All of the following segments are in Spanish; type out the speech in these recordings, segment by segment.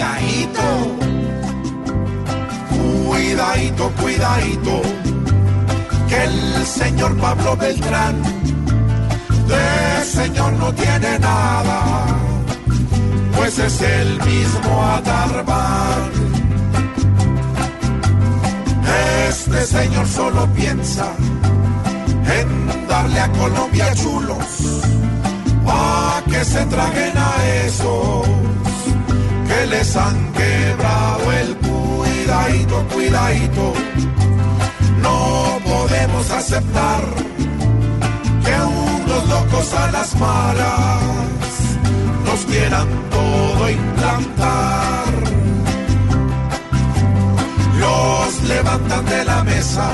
Cuidadito, cuidadito, cuidadito, que el señor Pablo Beltrán de señor no tiene nada, pues es el mismo Adarban. Este señor solo piensa en darle a Colombia chulos, pa' que se traguen a que les han quebrado el cuidadito, cuidadito. No podemos aceptar que unos locos a las malas nos quieran todo implantar. Los levantan de la mesa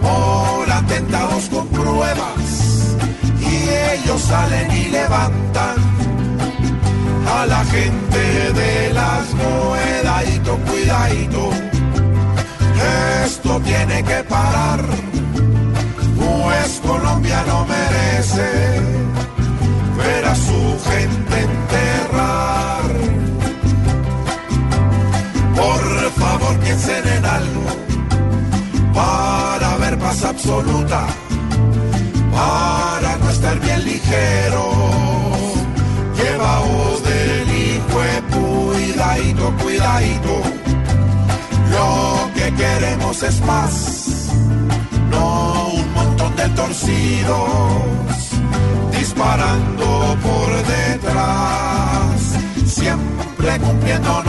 por atentados con pruebas y ellos salen y levantan la gente de las cuidadito, cuidadito. Esto tiene que parar, pues Colombia no merece ver a su gente enterrar. Por favor piensen en algo para ver paz absoluta, para no estar bien ligero. Lo que queremos es paz, no un montón de torcidos disparando por detrás, siempre cumpliéndonos